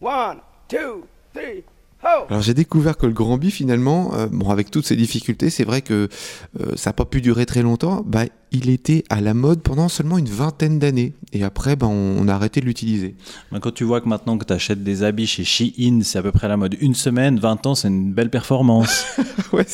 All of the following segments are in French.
One, two, three, ho! Alors j'ai découvert que le Grand Bi finalement, euh, bon avec toutes ses difficultés, c'est vrai que euh, ça n'a pas pu durer très longtemps. Bah, il était à la mode pendant seulement une vingtaine d'années et après bah, on, on a arrêté de l'utiliser. Ben, Quand tu vois que maintenant que tu achètes des habits chez Shein, c'est à peu près la mode une semaine, 20 ans, c'est une belle performance. Ouais,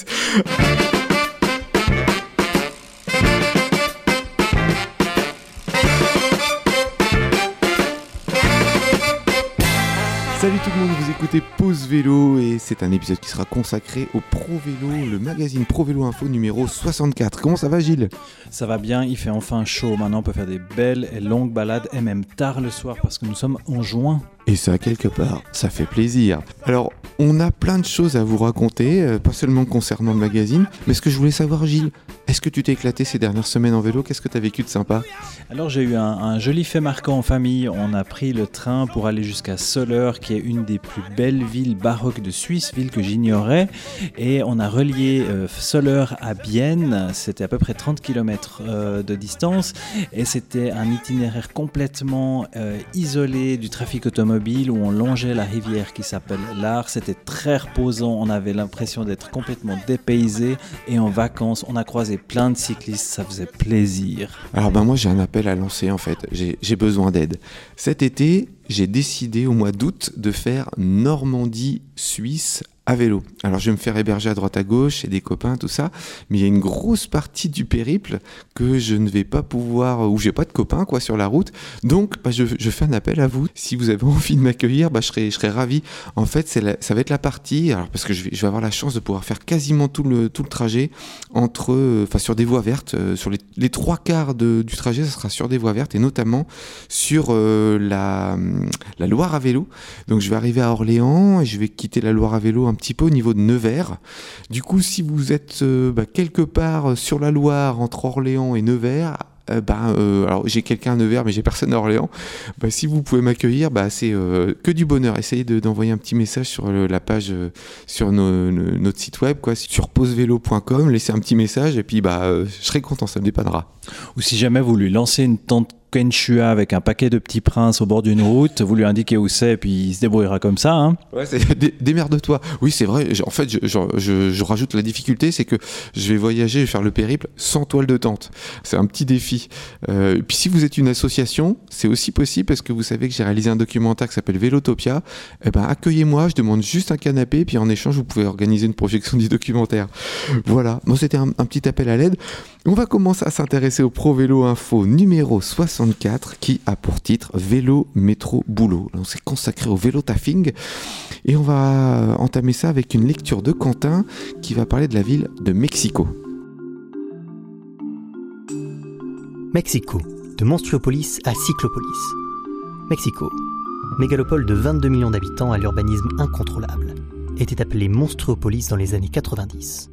tout le monde, vous écoutez Pause Vélo et c'est un épisode qui sera consacré au Pro Vélo, le magazine Pro Vélo Info numéro 64. Comment ça va Gilles? Ça va bien, il fait enfin chaud. Maintenant, on peut faire des belles et longues balades, et même tard le soir, parce que nous sommes en juin. Et ça, quelque part, ça fait plaisir. Alors, on a plein de choses à vous raconter, euh, pas seulement concernant le magazine, mais ce que je voulais savoir, Gilles, est-ce que tu t'es éclaté ces dernières semaines en vélo? Qu'est-ce que tu as vécu de sympa? Alors, j'ai eu un, joli fait marquant en famille. On a pris le train pour aller jusqu'à Soleure, qui est une des plus belles villes baroques de Suisse, ville que j'ignorais. Et on a relié euh, Soleure à Bienne. C'était à peu près 30 km de distance. Et c'était un itinéraire complètement euh, isolé du trafic automobile où on longeait la rivière qui s'appelle l'Ar. C'était très reposant. On avait l'impression d'être complètement dépaysé. Et en vacances, on a croisé plein de cyclistes. Ça faisait plaisir. Alors, ben moi, j'ai un appel à lancer, en fait. J'ai j'ai besoin d'aide. Cet été, j'ai décidé au mois d'août de faire Normandie-Suisse à vélo. Alors, je vais me faire héberger à droite à gauche, chez des copains, tout ça. Mais il y a une grosse partie du périple que je ne vais pas pouvoir, où j'ai pas de copains, quoi, sur la route. Donc, bah, je, fais un appel à vous. Si vous avez envie de m'accueillir, bah, je serais, je serais ravi. En fait, ça va être la partie, alors, parce que je vais, avoir la chance de pouvoir faire quasiment tout le, tout le trajet entre, enfin, sur des voies vertes, euh, sur les, les trois quarts de- du trajet, ça sera sur des voies vertes et notamment sur euh, la, la Loire à vélo. Donc, je vais arriver à Orléans et je vais quitter la Loire à vélo un petit peu au niveau de Nevers. Du coup, si vous êtes euh, bah, quelque part sur la Loire entre Orléans et Nevers, euh, bah, euh, alors j'ai quelqu'un à Nevers, mais j'ai personne à Orléans. Bah, si vous pouvez m'accueillir, c'est euh, que du bonheur. Essayez de- d'envoyer un petit message sur la page, euh, sur notre site web, quoi, sur pausevélo.com. Laissez un petit message et puis bah, euh, je serai content, ça me dépannera. Ou si jamais vous lui lancez une tente Kenshua avec un paquet de petits princes au bord d'une route, vous lui indiquez où c'est, puis il se débrouillera comme ça. Hein. Ouais, démerde-toi. Oui, c'est vrai. En fait, je, rajoute la difficulté, c'est que je vais voyager, je faire le périple sans toile de tente. C'est un petit défi. Euh, puis si vous êtes une association, c'est aussi possible parce que vous savez que j'ai réalisé un documentaire qui s'appelle Vélotopia. Eh ben, accueillez-moi, je demande juste un canapé, puis en échange, vous pouvez organiser une projection du documentaire. Voilà. Bon, c'était un, petit appel à l'aide. On va commencer à s'intéresser au Pro Vélo Info numéro 64 qui a pour titre Vélo, métro, boulot. On s'est consacré au vélo taffing et on va entamer ça avec une lecture de Quentin qui va parler de la ville de Mexico. Mexico, de Monstruopolis à Cyclopolis. Mexico, mégalopole de 22 millions d'habitants à l'urbanisme incontrôlable, était appelée Monstruopolis dans les années 90.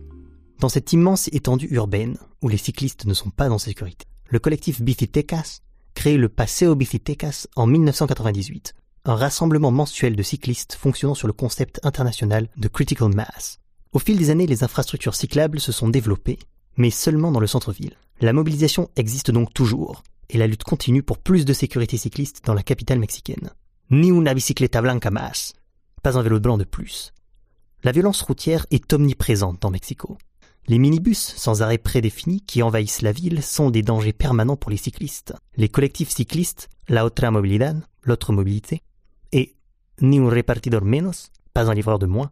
Dans cette immense étendue urbaine, où les cyclistes ne sont pas en sécurité, le collectif Bicitecas crée le Paseo Bicitecas en 1998, un rassemblement mensuel de cyclistes fonctionnant sur le concept international de critical mass. Au fil des années, les infrastructures cyclables se sont développées, mais seulement dans le centre-ville. La mobilisation existe donc toujours, et la lutte continue pour plus de sécurité cycliste dans la capitale mexicaine. Ni una bicicleta blanca más, pas un vélo blanc de plus. La violence routière est omniprésente dans Mexico. Les minibus sans arrêt prédéfinis qui envahissent la ville sont des dangers permanents pour les cyclistes. Les collectifs cyclistes, la otra movilidad, l'autre mobilité, et ni un repartidor menos, pas un livreur de moins,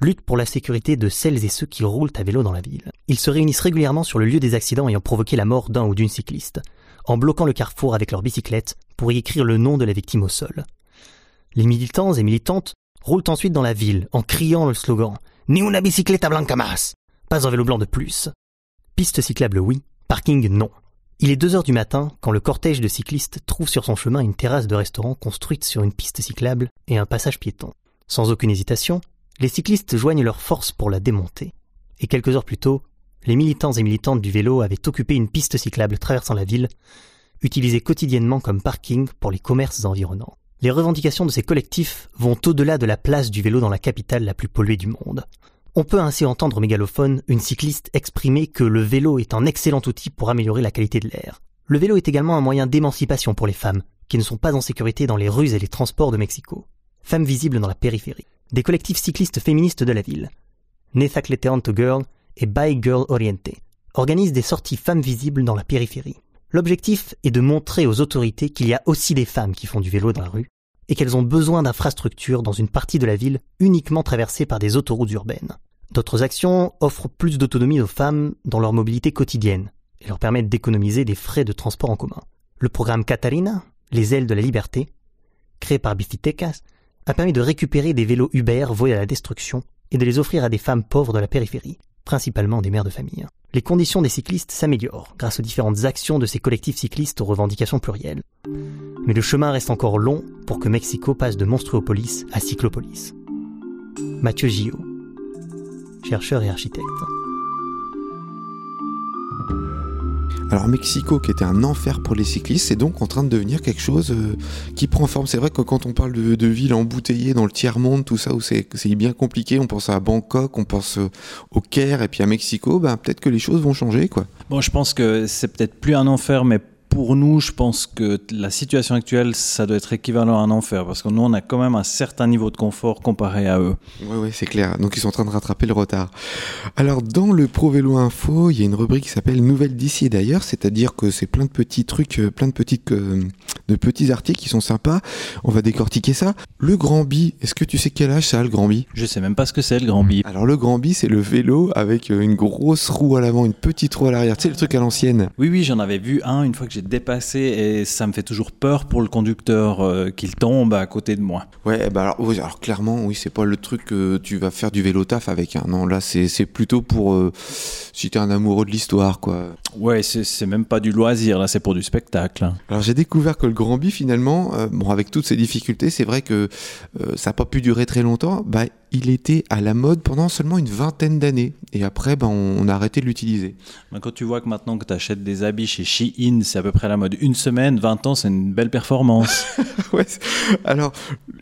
luttent pour la sécurité de celles et ceux qui roulent à vélo dans la ville. Ils se réunissent régulièrement sur le lieu des accidents ayant provoqué la mort d'un ou d'une cycliste, en bloquant le carrefour avec leur bicyclette pour y écrire le nom de la victime au sol. Les militants et militantes roulent ensuite dans la ville en criant le slogan Ni una bicicleta blanca más Pas un vélo blanc de plus. Piste cyclable oui, parking non. Il est 2 heures du matin quand le cortège de cyclistes trouve sur son chemin une terrasse de restaurant construite sur une piste cyclable et un passage piéton. Sans aucune hésitation, les cyclistes joignent leurs forces pour la démonter. Et quelques heures plus tôt, les militants et militantes du vélo avaient occupé une piste cyclable traversant la ville, utilisée quotidiennement comme parking pour les commerces environnants. Les revendications de ces collectifs vont au-delà de la place du vélo dans la capitale la plus polluée du monde. On peut ainsi entendre au mégalophone une cycliste exprimer que le vélo est un excellent outil pour améliorer la qualité de l'air. Le vélo est également un moyen d'émancipation pour les femmes, qui ne sont pas en sécurité dans les rues et les transports de Mexico. Femmes visibles dans la périphérie. Des collectifs cyclistes féministes de la ville, to Girl et By Girl Oriente, organisent des sorties femmes visibles dans la périphérie. L'objectif est de montrer aux autorités qu'il y a aussi des femmes qui font du vélo dans la rue et qu'elles ont besoin d'infrastructures dans une partie de la ville uniquement traversée par des autoroutes urbaines. D'autres actions offrent plus d'autonomie aux femmes dans leur mobilité quotidienne et leur permettent d'économiser des frais de transport en commun. Le programme Catarina, les ailes de la liberté, créé par Bicitecas, a permis de récupérer des vélos Uber voués à la destruction et de les offrir à des femmes pauvres de la périphérie, principalement des mères de famille. Les conditions des cyclistes s'améliorent grâce aux différentes actions de ces collectifs cyclistes aux revendications plurielles. Mais le chemin reste encore long pour que Mexico passe de monstruopolis à cyclopolis. Mathieu Gillot, chercheur et architecte. Alors Mexico, qui était un enfer pour les cyclistes, c'est donc en train de devenir quelque chose euh, qui prend forme. C'est vrai que quand on parle de, villes embouteillées dans le tiers-monde, tout ça, où c'est bien compliqué, on pense à Bangkok, on pense euh, au Caire et puis à Mexico, ben, peut-être que les choses vont changer. quoi. Bon, je pense que c'est peut-être plus un enfer, mais pour nous, je pense que la situation actuelle, ça doit être équivalent à un enfer, parce que nous, on a quand même un certain niveau de confort comparé à eux. Oui, oui, c'est clair. Donc, ils sont en train de rattraper le retard. Alors, dans le Pro Vélo Info, il y a une rubrique qui s'appelle Nouvelles d'ici d'ailleurs, c'est-à-dire que c'est plein de petits trucs, euh, plein de, petites, euh, de petits articles qui sont sympas. On va décortiquer ça. Le Grand Bi, est-ce que tu sais quel âge ça a, le Grand Bi? Je sais même pas ce que c'est, le Grand Bi. Alors, le Grand Bi, c'est le vélo avec euh, une grosse roue à l'avant, une petite roue à l'arrière. Tu sais, le truc à l'ancienne. Oui, oui, j'en avais vu un une fois que j'ai dépassé et ça me fait toujours peur pour le conducteur euh, qu'il tombe à côté de moi. Ouais, bah alors, alors clairement, oui, c'est pas le truc que tu vas faire du vélo taf avec. Hein. Non, là, c'est plutôt pour euh, si t'es un amoureux de l'histoire, quoi. Ouais, c'est même pas du loisir, là, c'est pour du spectacle. Alors j'ai découvert que le Grand Bi, finalement, euh, bon, avec toutes ces difficultés, c'est vrai que ça n'a pas pu durer très longtemps. Bah, il était à la mode pendant seulement une vingtaine d'années. Et après, ben, on, a arrêté de l'utiliser. Quand tu vois que maintenant que tu achètes des habits chez Shein, c'est à peu près la mode. Une semaine, 20 ans, c'est une belle performance. ouais. Alors,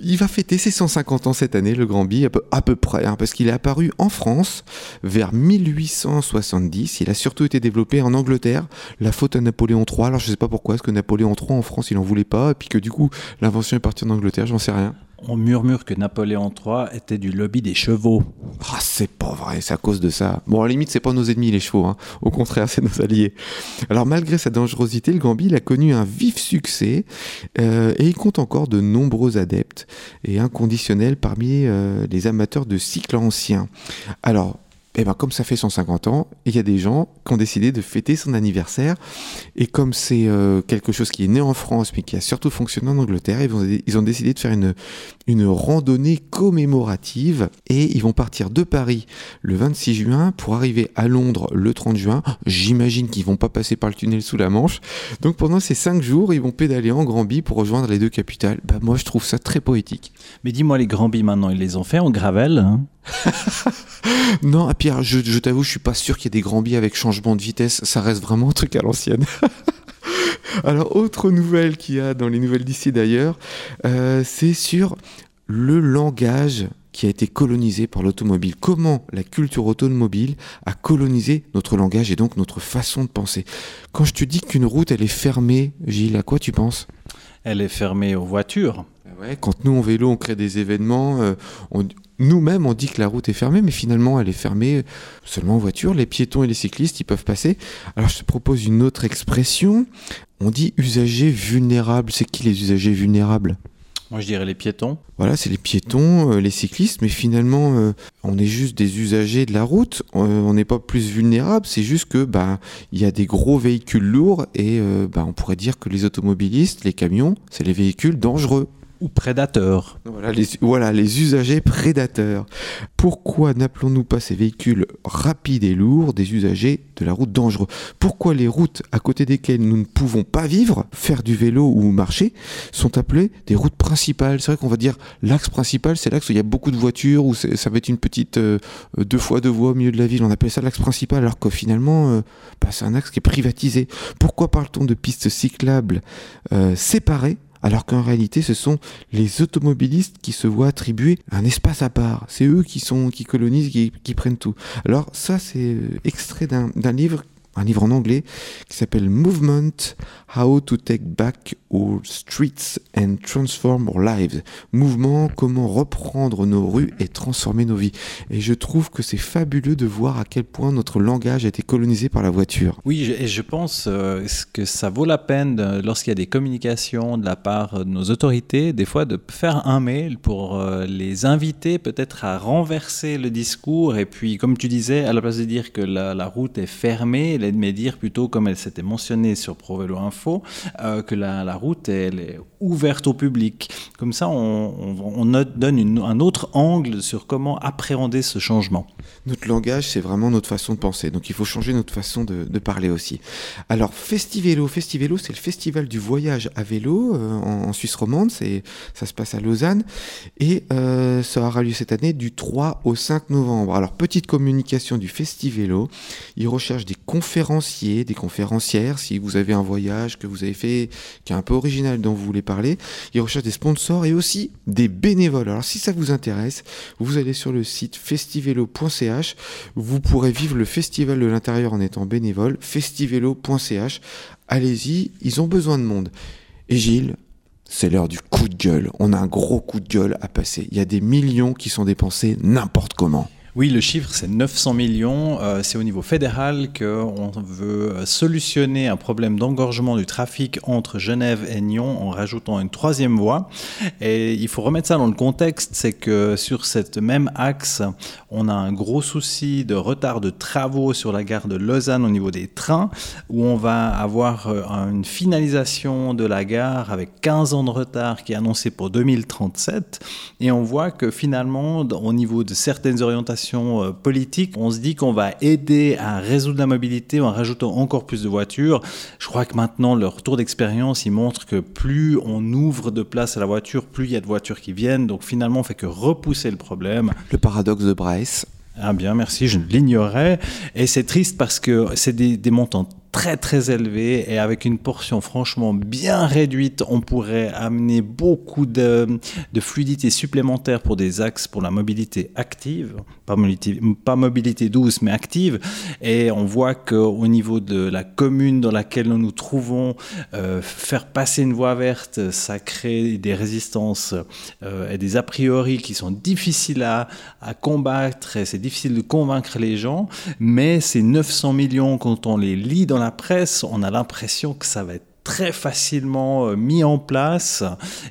il va fêter ses 150 ans cette année, le Grand Bi, à peu, près, hein, parce qu'il est apparu en France vers 1870. Il a surtout été développé en Angleterre. La faute à Napoléon III. Alors, je ne sais pas pourquoi, est-ce que Napoléon III en France, il n'en voulait pas, et puis que du coup, l'invention est partie en Angleterre, j'en sais rien. On murmure que Napoléon III était du lobby des chevaux. Ah, c'est pas vrai, c'est à cause de ça. Bon, à la limite, c'est pas nos ennemis les chevaux, hein. au contraire, c'est nos alliés. Alors, malgré sa dangerosité, le Gambi a connu un vif succès euh, et il compte encore de nombreux adeptes et inconditionnels parmi euh, les amateurs de cycles anciens. Alors, eh ben comme ça fait 150 ans, il y a des gens qui ont décidé de fêter son anniversaire. Et comme c'est euh, quelque chose qui est né en France, mais qui a surtout fonctionné en Angleterre, ils, ont décidé de faire une, une randonnée commémorative. Et ils vont partir de Paris le 26 juin pour arriver à Londres le 30 juin. J'imagine qu'ils vont pas passer par le tunnel sous la Manche. Donc pendant ces 5 jours, ils vont pédaler en Grand Bi pour rejoindre les deux capitales. Bah, moi, je trouve ça très poétique. Mais dis-moi, les Grand Bi maintenant, ils les ont fait en gravel hein? non, Pierre, je, je t'avoue, je suis pas sûr qu'il y ait des grands billets avec changement de vitesse. Ça reste vraiment un truc à l'ancienne. Alors, autre nouvelle qu'il y a dans les nouvelles d'ici d'ailleurs, euh, c'est sur le langage qui a été colonisé par l'automobile. Comment la culture automobile a colonisé notre langage et donc notre façon de penser. Quand je te dis qu'une route, elle est fermée, Gilles, à quoi tu penses? Elle est fermée aux voitures. Ouais, quand nous, en vélo, on crée des événements, euh, on, nous-mêmes, on dit que la route est fermée, mais finalement, elle est fermée seulement en voiture. Les piétons et les cyclistes, ils peuvent passer. Alors, je te propose une autre expression. On dit usagers vulnérables. C'est qui les usagers vulnérables? Moi, je dirais les piétons. Voilà, c'est les piétons, euh, les cyclistes, mais finalement, euh, on est juste des usagers de la route. Euh, on n'est pas plus vulnérables. C'est juste que, bah, il y a des gros véhicules lourds et, bah, on pourrait dire que les automobilistes, les camions, c'est les véhicules dangereux ou prédateurs. Voilà les, usagers prédateurs. Pourquoi n'appelons-nous pas ces véhicules rapides et lourds des usagers de la route dangereux? Pourquoi les routes à côté desquelles nous ne pouvons pas vivre, faire du vélo ou marcher, sont appelées des routes principales? C'est vrai qu'on va dire l'axe principal, c'est l'axe où il y a beaucoup de voitures, où ça va être une petite euh, deux fois deux voies au milieu de la ville. On appelle ça l'axe principal, alors que finalement, euh, bah, c'est un axe qui est privatisé. Pourquoi parle-t-on de pistes cyclables euh, séparées alors qu'en réalité ce sont les automobilistes qui se voient attribuer un espace à part. C'est eux qui sont qui colonisent, qui, prennent tout. Alors ça c'est euh, extrait d'un livre un livre en anglais qui s'appelle Movement How to Take Back Our Streets and Transform Our Lives. Mouvement, comment reprendre nos rues et transformer nos vies. Et je trouve que c'est fabuleux de voir à quel point notre langage a été colonisé par la voiture. Oui, et je pense euh, que ça vaut la peine, lorsqu'il y a des communications de la part de nos autorités, des fois de faire un mail pour euh, les inviter peut-être à renverser le discours. Et puis, comme tu disais, à la place de dire que la route est fermée, est de dire plutôt, comme elle s'était mentionnée sur ProVélo Info, euh, que la, route elle est ouverte au public. Comme ça, on, on, on donne un autre angle sur comment appréhender ce changement. Notre langage, c'est vraiment notre façon de penser. Donc il faut changer notre façon de, parler aussi. Alors, Festivélo, Festivélo, c'est le festival du voyage à vélo euh, en, Suisse romande. C'est, ça se passe à Lausanne. Et euh, ça aura lieu cette année du 3 au 5 novembre. Alors, petite communication du Festivélo. Il recherche des conférenciers, des conférencières. Si vous avez un voyage que vous avez fait qui est un peu original dont vous voulez parler, il recherche des sponsors et aussi des bénévoles. Alors, si ça vous intéresse, vous allez sur le site festivélo.ca vous pourrez vivre le festival de l'intérieur en étant bénévole, festivelo.ch. Allez-y, ils ont besoin de monde. Et Gilles, c'est l'heure du coup de gueule. On a un gros coup de gueule à passer. Il y a des millions qui sont dépensés n'importe comment. Oui, le chiffre, c'est 900 millions. Euh, c'est au niveau fédéral qu'on veut solutionner un problème d'engorgement du trafic entre Genève et Nyon en rajoutant une troisième voie. Et il faut remettre ça dans le contexte, c'est que sur cette même axe, on a un gros souci de retard de travaux sur la gare de Lausanne au niveau des trains, où on va avoir euh, une finalisation de la gare avec 15 ans de retard qui est annoncé pour 2037. Et on voit que finalement, au niveau de certaines orientations, politique, on se dit qu'on va aider à résoudre la mobilité en rajoutant encore plus de voitures. Je crois que maintenant, leur retour d'expérience, il montre que plus on ouvre de place à la voiture, plus il y a de voitures qui viennent. Donc finalement, on fait que repousser le problème. Le paradoxe de Bryce. Ah bien, merci, je l'ignorais. Et c'est triste parce que c'est des, des montants très très élevé et avec une portion franchement bien réduite, on pourrait amener beaucoup de, de fluidité supplémentaire pour des axes pour la mobilité active, pas mobilité, pas mobilité douce mais active. Et on voit qu'au niveau de la commune dans laquelle nous nous trouvons, euh, faire passer une voie verte, ça crée des résistances euh, et des a priori qui sont difficiles à, à combattre et c'est difficile de convaincre les gens. Mais ces 900 millions, quand on les lit dans la presse, on a l'impression que ça va être très facilement euh, mis en place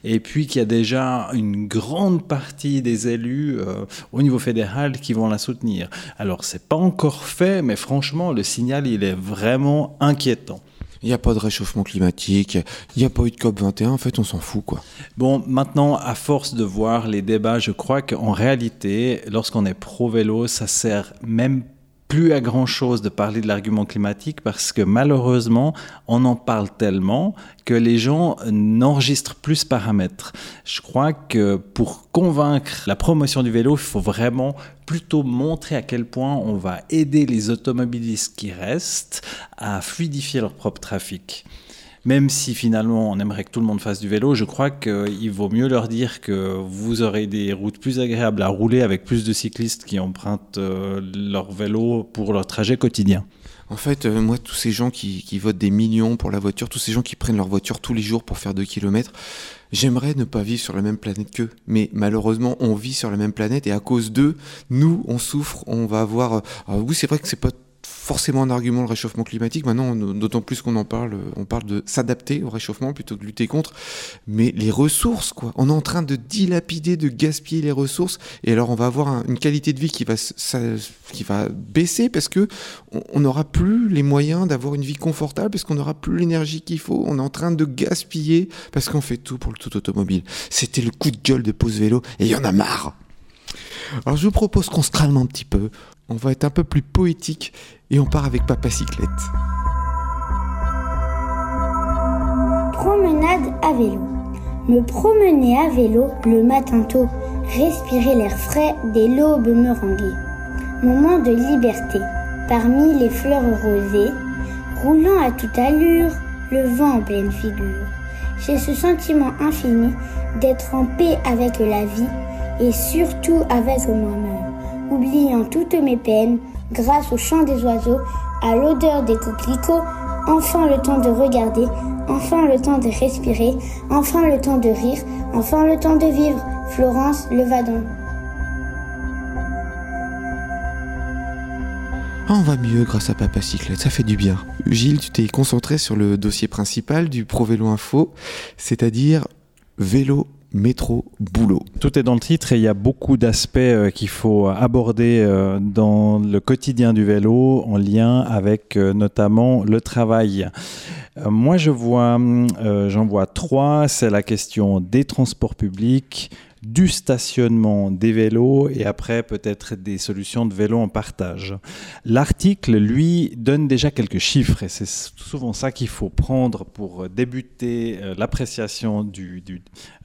et puis qu'il y a déjà une grande partie des élus euh, au niveau fédéral qui vont la soutenir. Alors c'est pas encore fait, mais franchement le signal il est vraiment inquiétant. Il n'y a pas de réchauffement climatique, il n'y a pas eu de COP21, en fait on s'en fout quoi. Bon, maintenant à force de voir les débats, je crois qu'en réalité, lorsqu'on est pro-vélo, ça sert même plus à grand chose de parler de l'argument climatique parce que malheureusement, on en parle tellement que les gens n'enregistrent plus ce paramètre. Je crois que pour convaincre la promotion du vélo, il faut vraiment plutôt montrer à quel point on va aider les automobilistes qui restent à fluidifier leur propre trafic même si finalement on aimerait que tout le monde fasse du vélo, je crois qu'il vaut mieux leur dire que vous aurez des routes plus agréables à rouler avec plus de cyclistes qui empruntent euh, leur vélo pour leur trajet quotidien. En fait, euh, moi, tous ces gens qui, votent des millions pour la voiture, tous ces gens qui prennent leur voiture tous les jours pour faire 2 km, j'aimerais ne pas vivre sur la même planète qu'eux. Mais malheureusement, on vit sur la même planète et à cause d'eux, nous, on souffre, on va avoir... Euh, oui, c'est vrai que c'est pas forcément un argument le réchauffement climatique. Maintenant, d'autant plus qu'on en parle, on parle de s'adapter au réchauffement plutôt que de lutter contre. Mais les ressources, quoi. On est en train de dilapider, de gaspiller les ressources. Et alors, on va avoir un, une qualité de vie qui va, qui va baisser parce que on n'aura plus les moyens d'avoir une vie confortable, parce qu'on n'aura plus l'énergie qu'il faut. On est en train de gaspiller parce qu'on fait tout pour le tout automobile. C'était le coup de gueule de Pause Vélo et il y en a marre. Alors je vous propose qu'on se un petit peu, on va être un peu plus poétique et on part avec Papa Cyclette. Promenade à vélo. Me promener à vélo le matin tôt, respirer l'air frais dès l'aube meringuée. Moment de liberté, parmi les fleurs rosées, roulant à toute allure, le vent en pleine figure. J'ai ce sentiment infini d'être en paix avec la vie et surtout avec moi-même, oubliant toutes mes peines grâce au chant des oiseaux à l'odeur des coquelicots, enfin le temps de regarder, enfin le temps de respirer, enfin le temps de rire, enfin le temps de vivre. Florence Levadon. Ah, on va mieux grâce à Papa Cyclette, ça fait du bien. Gilles, tu t'es concentré sur le dossier principal du Pro Vélo Info, c'est-à-dire vélo métro, boulot. Tout est dans le titre et il y a beaucoup d'aspects euh, qu'il faut aborder euh, dans le quotidien du vélo en lien avec euh, notamment le travail. Moi, je vois, j'en vois trois. C'est la question des transports publics, du stationnement des vélos et après peut-être des solutions de vélo en partage. L'article, lui, donne déjà quelques chiffres et c'est souvent ça qu'il faut prendre pour débuter euh, l'appréciation du,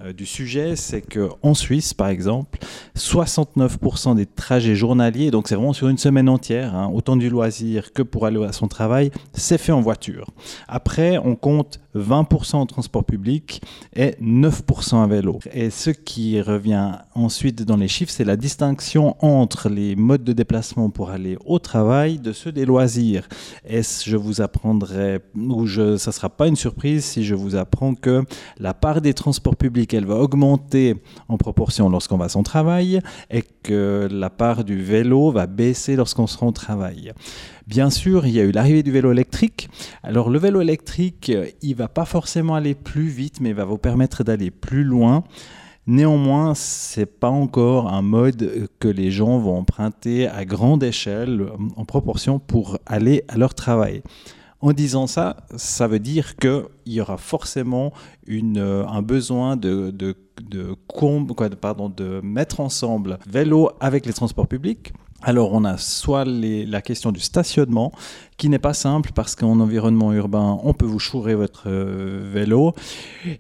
euh, du, sujet. C'est qu'en Suisse, par exemple, 69% des trajets journaliers, donc c'est vraiment sur une semaine entière, hein, autant du loisir que pour aller à son travail, c'est fait en voiture. Après, on compte 20% en transport public et 9% à vélo. Et ce qui revient ensuite dans les chiffres, c'est la distinction entre les modes de déplacement pour aller au travail de ceux des loisirs. Et je vous apprendrai, ou je, ça ne sera pas une surprise si je vous apprends que la part des transports publics, elle va augmenter en proportion lorsqu'on va à son travail et que la part du vélo va baisser lorsqu'on sera au travail. Bien sûr, il y a eu l'arrivée du vélo électrique. Alors le vélo électrique, il va pas forcément aller plus vite, mais il va vous permettre d'aller plus loin. Néanmoins, c'est pas encore un mode que les gens vont emprunter à grande échelle en proportion pour aller à leur travail. En disant ça, ça veut dire qu'il y aura forcément une, un besoin de, de, de, pardon, de mettre ensemble vélo avec les transports publics alors on a soit la question du stationnement qui n'est pas simple parce qu'en environnement urbain on peut vous chourer votre euh, vélo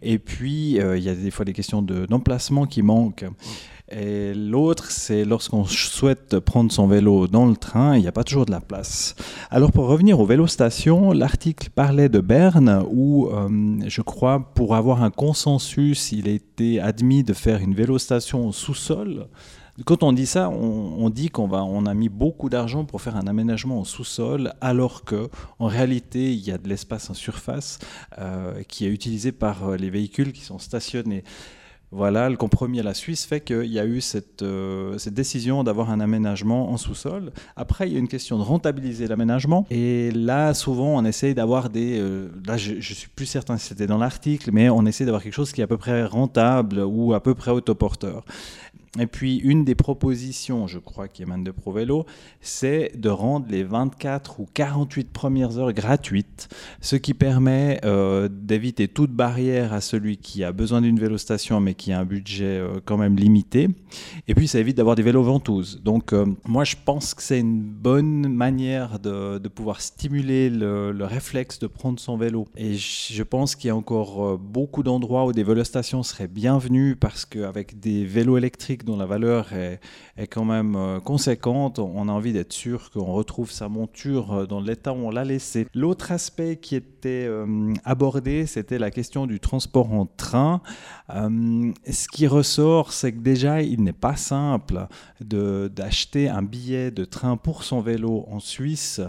et puis euh, il y a des fois des questions d'emplacement qui manquent. Et l'autre, c'est lorsqu'on souhaite prendre son vélo dans le train, il n'y a pas toujours de la place. Alors pour revenir aux vélo-stations, l'article parlait de Berne où, euh, je crois, pour avoir un consensus, il a été admis de faire une vélostation au sous-sol. Quand on dit ça, on, dit qu'on a mis beaucoup d'argent pour faire un aménagement au sous-sol, alors que en réalité, il y a de l'espace en surface euh, qui est utilisé par euh, les véhicules qui sont stationnés. Voilà, le compromis à la Suisse fait qu'il y a eu cette, euh, cette décision d'avoir un aménagement en sous-sol. Après, il y a une question de rentabiliser l'aménagement. Et là, souvent, on essaye d'avoir des... là, je ne suis plus certain si c'était dans l'article, mais on essaie d'avoir quelque chose qui est à peu près rentable ou à peu près autoporteur. Et puis, une des propositions, je crois, qui émane de ProVélo, c'est de rendre les 24 ou 48 premières heures gratuites, ce qui permet euh, d'éviter toute barrière à celui qui a besoin d'une vélostation mais qui a un budget euh, quand même limité. Et puis, ça évite d'avoir des vélos ventouses. Donc, euh, moi, je pense que c'est une bonne manière de, pouvoir stimuler le, le, réflexe de prendre son vélo. Et je pense qu'il y a encore beaucoup d'endroits où des vélostations seraient bienvenues parce qu'avec des vélos électriques dont la valeur est, quand même euh, conséquente, on a envie d'être sûr qu'on retrouve sa monture euh, dans l'état où on l'a laissé. L'autre aspect qui était euh, abordé, c'était la question du transport en train. ce qui ressort, c'est que déjà, il n'est pas simple d'acheter un billet de train pour son vélo en Suisse,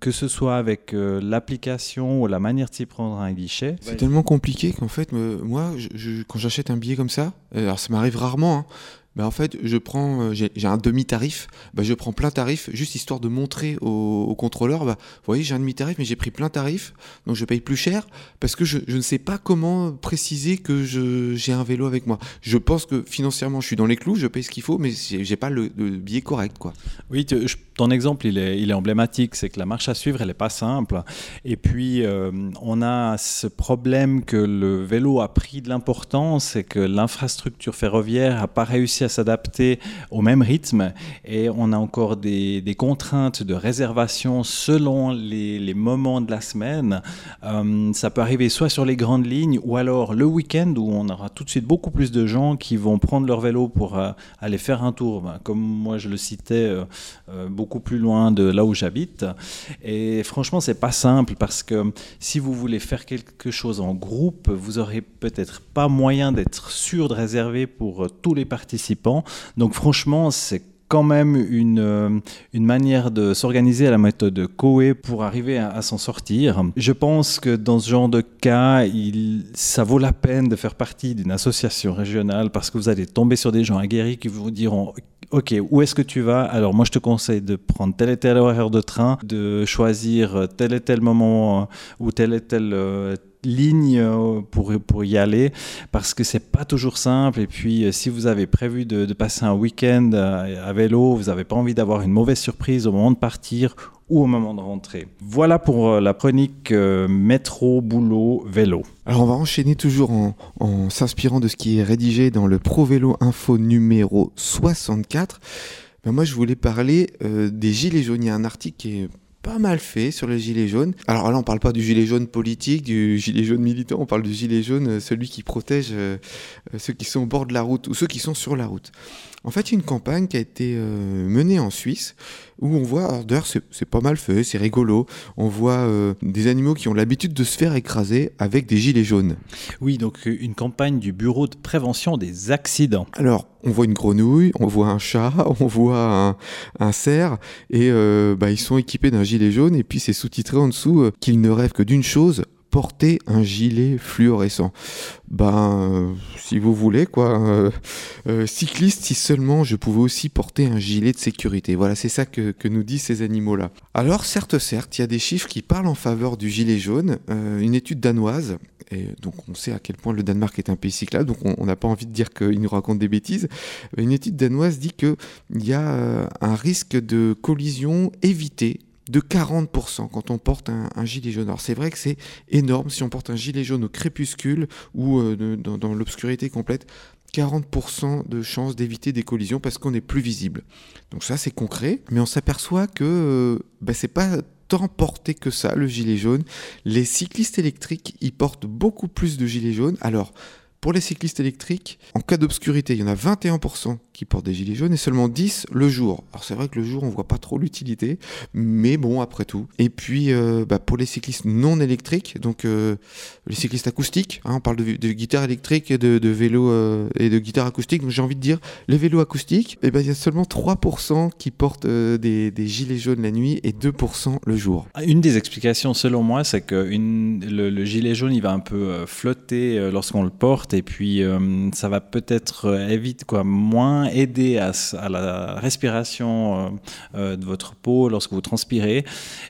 que ce soit avec l'application ou la manière de s'y prendre un guichet. C'est tellement compliqué qu'en fait, moi, quand j'achète un billet comme ça, alors ça m'arrive rarement, hein, bah, en fait, je prends, euh, j'ai un demi-tarif, bah, je prends plein tarif, juste histoire de montrer au, contrôleur, bah, vous voyez, j'ai un demi-tarif, mais j'ai pris plein tarif, donc je paye plus cher, parce que je, ne sais pas comment préciser que j'ai un vélo avec moi. Je pense que financièrement, je suis dans les clous, je paye ce qu'il faut, mais j'ai pas le, billet correct, quoi. Oui, ton exemple, il est, il est emblématique, c'est que la marche à suivre, elle n'est pas simple, et puis euh, on a ce problème que le vélo a pris de l'importance, et que l'infrastructure ferroviaire n'a pas réussi à s'adapter au même rythme et on a encore des, contraintes de réservation selon les, moments de la semaine. Euh, ça peut arriver soit sur les grandes lignes ou alors le week-end où on aura tout de suite beaucoup plus de gens qui vont prendre leur vélo pour euh, aller faire un tour. Ben, comme moi je le citais, euh, beaucoup plus loin de là où j'habite. Et franchement, c'est pas simple parce que si vous voulez faire quelque chose en groupe, vous aurez peut-être pas moyen d'être sûr de réserver pour tous les participants donc franchement, c'est quand même une, euh, une manière de s'organiser à la méthode COE pour arriver à, s'en sortir. Je pense que dans ce genre de cas, ça vaut la peine de faire partie d'une association régionale parce que vous allez tomber sur des gens aguerris qui vous diront Ok, où est-ce que tu vas? Alors moi je te conseille de prendre tel et tel horaire de train, de choisir tel et tel moment ou tel et tel euh, ligne euh, pour, y aller parce que c'est pas toujours simple et puis euh, si vous avez prévu de, passer un week-end euh, à, vélo vous n'avez pas envie d'avoir une mauvaise surprise au moment de partir ou au moment de rentrer. Voilà pour la chronique métro, boulot, vélo. Alors on va enchaîner toujours en, en s'inspirant de ce qui est rédigé dans le Pro Vélo Info numéro 64. Ben moi je voulais parler des gilets jaunes. Il y a un article qui est pas mal fait sur le gilet jaune. Alors là, on parle pas du gilet jaune politique, du gilet jaune militant, on parle du gilet jaune, euh, celui qui protège euh, euh, ceux qui sont au bord de la route ou ceux qui sont sur la route. En fait, une campagne qui a été menée en Suisse où on voit, d'ailleurs c'est pas mal fait, c'est rigolo, on voit des animaux qui ont l'habitude de se faire écraser avec des gilets jaunes. Oui, donc une campagne du Bureau de prévention des accidents. Alors, on voit une grenouille, on voit un chat, on voit un, cerf, et euh, bah, ils sont équipés d'un gilet jaune, et puis c'est sous-titré en dessous euh, qu'ils ne rêvent que d'une chose, porter un gilet fluorescent. Ben, euh, si vous voulez, quoi. cycliste, si seulement je pouvais aussi porter un gilet de sécurité. Voilà, c'est ça que, nous disent ces animaux-là. Alors, certes, certes, il y a des chiffres qui parlent en faveur du gilet jaune. une étude danoise et donc on sait à quel point le Danemark est un pays cyclable, donc on n'a pas envie de dire qu'il nous raconte des bêtises. Une étude danoise dit qu'il y a euh, un risque de collision évité de 40% quand on porte un, gilet jaune. Alors c'est vrai que c'est énorme si on porte un gilet jaune au crépuscule ou euh, dans, l'obscurité complète. 40% de chances d'éviter des collisions parce qu'on est plus visible. Donc ça c'est concret, mais on s'aperçoit que euh, bah, c'est pas tant porté que ça, le gilet jaune. Les cyclistes électriques, ils portent beaucoup plus de gilets jaunes. Alors, pour les cyclistes électriques, en cas d'obscurité, il y en a 21% qui portent des gilets jaunes et seulement 10 le jour. Alors c'est vrai que le jour, on voit pas trop l'utilité, mais bon, après tout. Et puis, euh, bah, pour les cyclistes non électriques, donc euh, les cyclistes acoustiques, hein, on parle de, guitare électrique, de, de vélo euh, et de guitare acoustique, donc j'ai envie de dire, les vélos acoustiques, et eh ben, il y a seulement 3% qui portent des, gilets jaunes la nuit et 2% le jour. Une des explications, selon moi, c'est que le, gilet jaune, il va un peu flotter lorsqu'on le porte et puis euh, ça va peut-être euh, éviter quoi moins aider à, la respiration euh, de votre peau lorsque vous transpirez.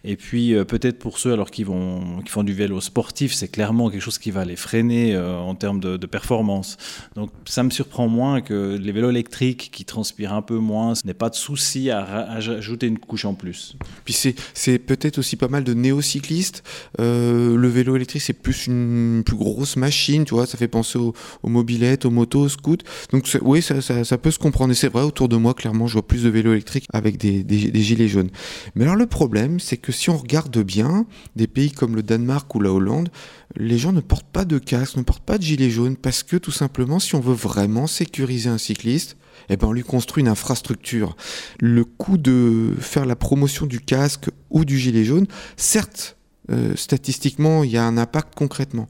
Et puis peut-être pour ceux alors qui vont qui font du vélo sportif c'est clairement quelque chose qui va les freiner en termes de, performance. Donc ça me surprend moins que les vélos électriques qui transpirent un peu moins. Ce n'est pas de souci à, ajouter une couche en plus. Puis c'est peut-être aussi pas mal de néocyclistes. Le vélo électrique c'est plus une plus grosse machine tu vois ça fait penser au aux, mobilettes, aux motos, aux scouts. Donc oui, ça, peut se comprendre. Et c'est vrai, autour de moi, clairement, je vois plus de vélos électriques avec des, gilets jaunes. Mais alors le problème, c'est que si on regarde bien, des pays comme le Danemark ou la Hollande, les gens ne portent pas de casque, ne portent pas de gilet jaune, parce que tout simplement, si on veut vraiment sécuriser un cycliste, eh ben on lui construit une infrastructure. Le coût de faire la promotion du casque ou du gilet jaune, certes, euh, statistiquement, il y a un impact concrètement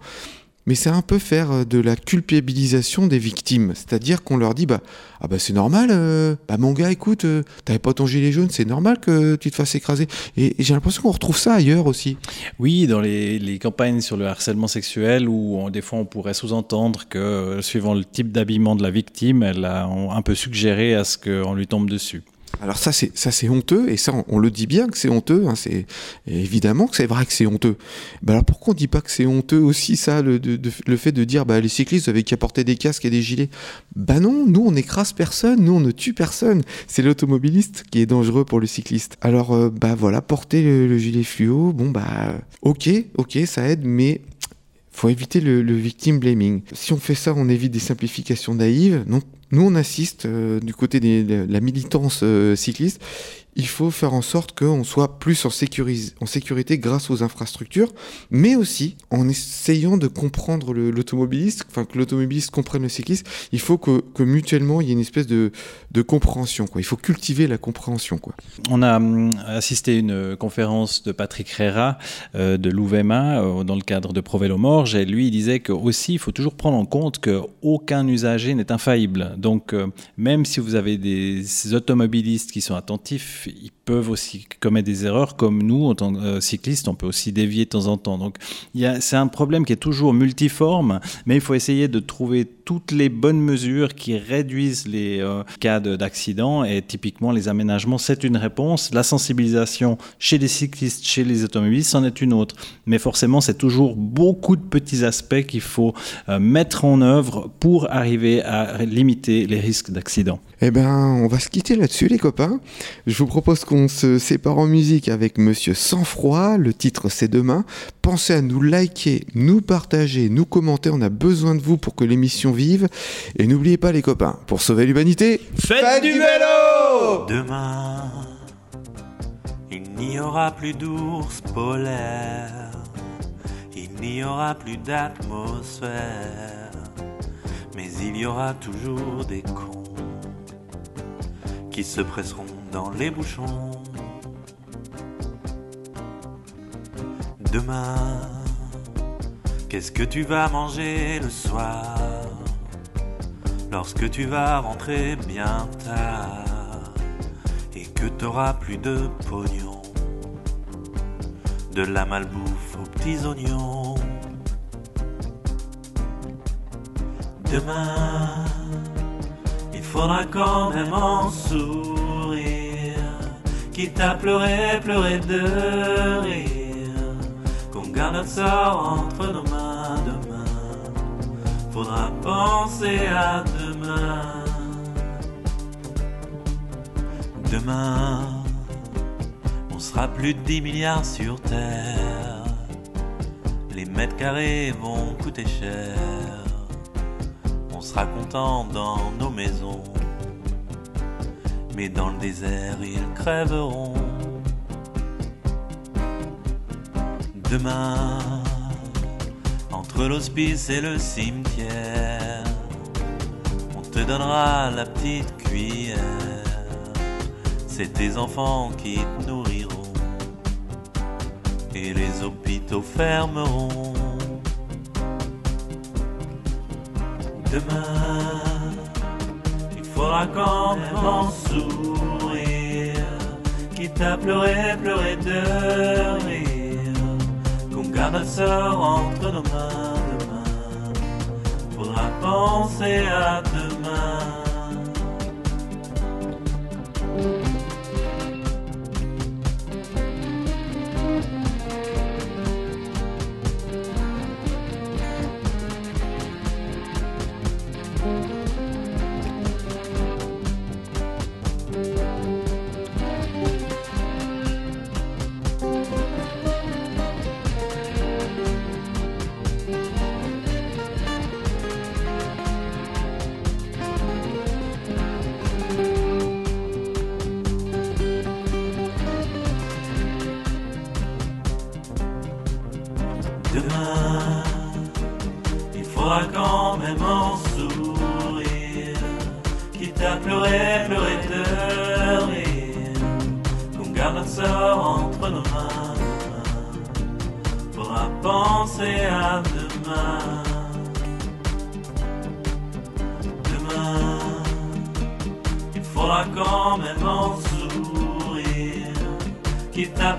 mais c'est un peu faire euh, de la culpabilisation des victimes. C'est-à-dire qu'on leur dit bah, Ah bah c'est normal, euh, bah mon gars, écoute, euh, t'avais pas ton gilet jaune, c'est normal que tu te fasses écraser. Et, j'ai l'impression qu'on retrouve ça ailleurs aussi. Oui, dans les, les, campagnes sur le harcèlement sexuel, où des fois on pourrait sous-entendre que, suivant le type d'habillement de la victime, elle a un peu suggéré à ce qu'on lui tombe dessus. Alors ça c'est ça c'est honteux et ça on, le dit bien que c'est honteux. Hein, c'est évidemment que c'est vrai que c'est honteux. Ben alors pourquoi on dit pas que c'est honteux aussi ça le, le fait de dire bah les cyclistes avaient qu'à porter des casques et des gilets? Bah non, nous on n'écrase personne, nous on ne tue personne. C'est l'automobiliste qui est dangereux pour le cycliste. Alors euh, bah voilà porter le, gilet fluo, bon bah ok ok ça aide mais faut éviter le, le victim blaming. Si on fait ça, on évite des simplifications naïves. Donc nous, on assiste euh, du côté de la militance euh, cycliste. Il faut faire en sorte qu'on soit plus en, sécurité grâce aux infrastructures, mais aussi en essayant de comprendre l'automobiliste, enfin que l'automobiliste comprenne le cycliste. Il faut que, mutuellement il y ait une espèce de, compréhension. Quoi. Il faut cultiver la compréhension. Quoi. On a hum, assisté à une conférence de Patrick Rera euh, de l'UVMA euh, dans le cadre de Provélo Morge, lui il disait que aussi il faut toujours prendre en compte qu'aucun usager n'est infaillible. Donc euh, même si vous avez des automobilistes qui sont attentifs, ils peuvent aussi commettre des erreurs, comme nous, en tant que euh, cyclistes, on peut aussi dévier de temps en temps. Donc, c'est un problème qui est toujours multiforme, mais il faut essayer de trouver toutes les bonnes mesures qui réduisent les euh, cas d'accident. Et typiquement, les aménagements, c'est une réponse. La sensibilisation chez les cyclistes, chez les automobilistes, c'en est une autre. Mais forcément, c'est toujours beaucoup de petits aspects qu'il faut euh, mettre en œuvre pour arriver à limiter les risques d'accident. Eh ben, on va se quitter là-dessus, les copains. Je vous propose qu'on se sépare en musique avec Monsieur Sans-Froid. Le titre, c'est demain. Pensez à nous liker, nous partager, nous commenter. On a besoin de vous pour que l'émission vive. Et n'oubliez pas, les copains, pour sauver l'humanité, faites, du vélo Demain, il n'y aura plus d'ours polaires. Il n'y aura plus d'atmosphère. Mais il y aura toujours des cons qui se presseront dans les bouchons. Demain, qu'est-ce que tu vas manger le soir Lorsque tu vas rentrer bien tard et que t'auras plus de pognon, de la malbouffe aux petits oignons? Demain, faudra quand même en sourire, quitte à pleurer, pleurer de rire, qu'on garde notre sort entre nos mains demain, faudra penser à demain. Demain, on sera plus de 10 milliards sur Terre, les mètres carrés vont coûter cher sera content dans nos maisons. Mais dans le désert, ils crèveront. Demain, entre l'hospice et le cimetière, on te donnera la petite cuillère. C'est tes enfants qui te nourriront. Et les hôpitaux fermeront. Demain, il faudra quand même en sourire, quitte à pleurer, pleurer de rire, qu'on garde notre sort entre nos mains demain, faudra penser à demain.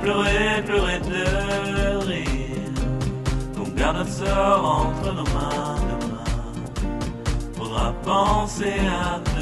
Pleurer, pleurer de rire. Qu'on garde sort entre nos mains demain. Faudra penser à.